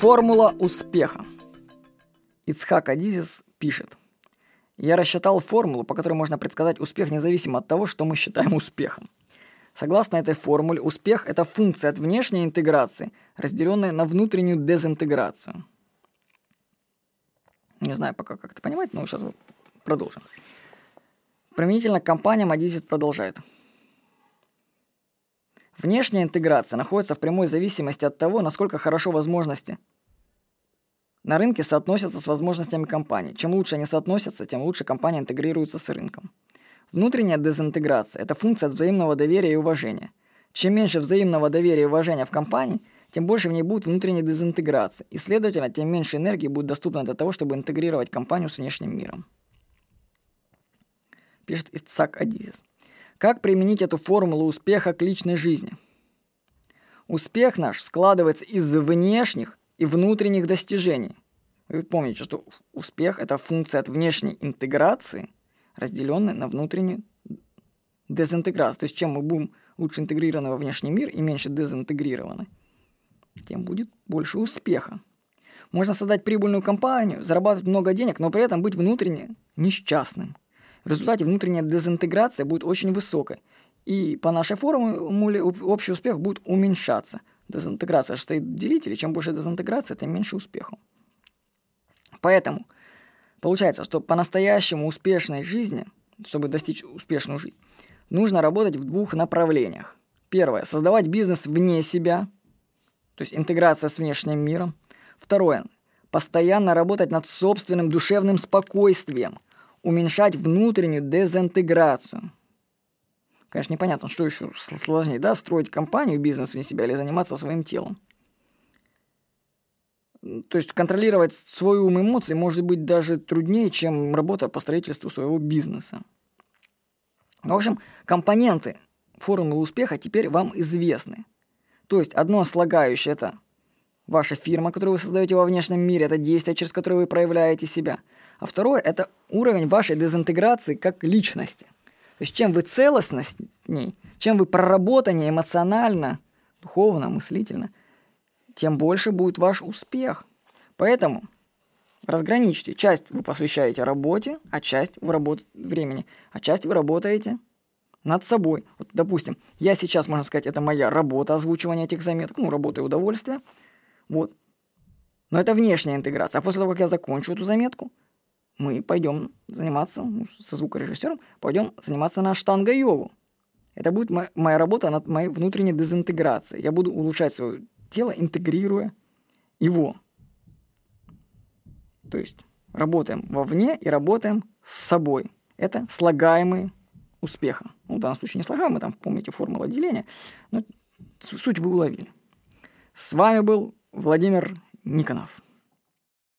Формула успеха. Ицхак Адизис пишет. Я рассчитал формулу, по которой можно предсказать успех независимо от того, что мы считаем успехом. Согласно этой формуле, успех – это функция от внешней интеграции, разделенная на внутреннюю дезинтеграцию. Не знаю пока, как это понимать, но сейчас продолжим. Применительно к компаниям Адизис продолжает. Внешняя интеграция находится в прямой зависимости от того, насколько хорошо возможности на рынке соотносятся с возможностями компании. Чем лучше они соотносятся, тем лучше компания интегрируется с рынком. Внутренняя дезинтеграция – это функция взаимного доверия и уважения. Чем меньше взаимного доверия и уважения в компании, тем больше в ней будет внутренней дезинтеграции, и, следовательно, тем меньше энергии будет доступно для того, чтобы интегрировать компанию с внешним миром. Пишет Исцак Адизис. Как применить эту формулу успеха к личной жизни? Успех наш складывается из внешних и внутренних достижений. Вы помните, что успех – это функция от внешней интеграции, разделенная на внутреннюю дезинтеграцию. То есть чем мы будем лучше интегрированы во внешний мир и меньше дезинтегрированы, тем будет больше успеха. Можно создать прибыльную компанию, зарабатывать много денег, но при этом быть внутренне несчастным. В результате внутренняя дезинтеграция будет очень высокой. И по нашей формуле общий успех будет уменьшаться. Дезинтеграция состоит в делителе. Чем больше дезинтеграция, тем меньше успеха. Поэтому получается, что по-настоящему успешной жизни, чтобы достичь успешную жизнь, нужно работать в двух направлениях. Первое – создавать бизнес вне себя, то есть интеграция с внешним миром. Второе – постоянно работать над собственным душевным спокойствием – уменьшать внутреннюю дезинтеграцию. Конечно, непонятно, что еще сложнее, да, строить компанию, бизнес вне себя или заниматься своим телом. То есть контролировать свой ум и эмоции может быть даже труднее, чем работа по строительству своего бизнеса. В общем, компоненты формулы успеха теперь вам известны. То есть одно слагающее – это ваша фирма, которую вы создаете во внешнем мире, это действие, через которое вы проявляете себя – а второе – это уровень вашей дезинтеграции как личности. То есть чем вы целостней, чем вы проработаннее эмоционально, духовно, мыслительно, тем больше будет ваш успех. Поэтому разграничьте. Часть вы посвящаете работе, а часть вы работ... времени, а часть вы работаете над собой. Вот, допустим, я сейчас, можно сказать, это моя работа, озвучивание этих заметок, ну, работа и удовольствие. Вот. Но это внешняя интеграция. А после того, как я закончу эту заметку, мы пойдем заниматься, ну, со звукорежиссером, пойдем заниматься на штанга-йогу. Это будет моя, моя работа над моей внутренней дезинтеграцией. Я буду улучшать свое тело, интегрируя его. То есть работаем вовне и работаем с собой. Это слагаемые успеха. Ну, в данном случае не слагаемые, там, помните, формула деления. Но суть вы уловили. С вами был Владимир Никонов.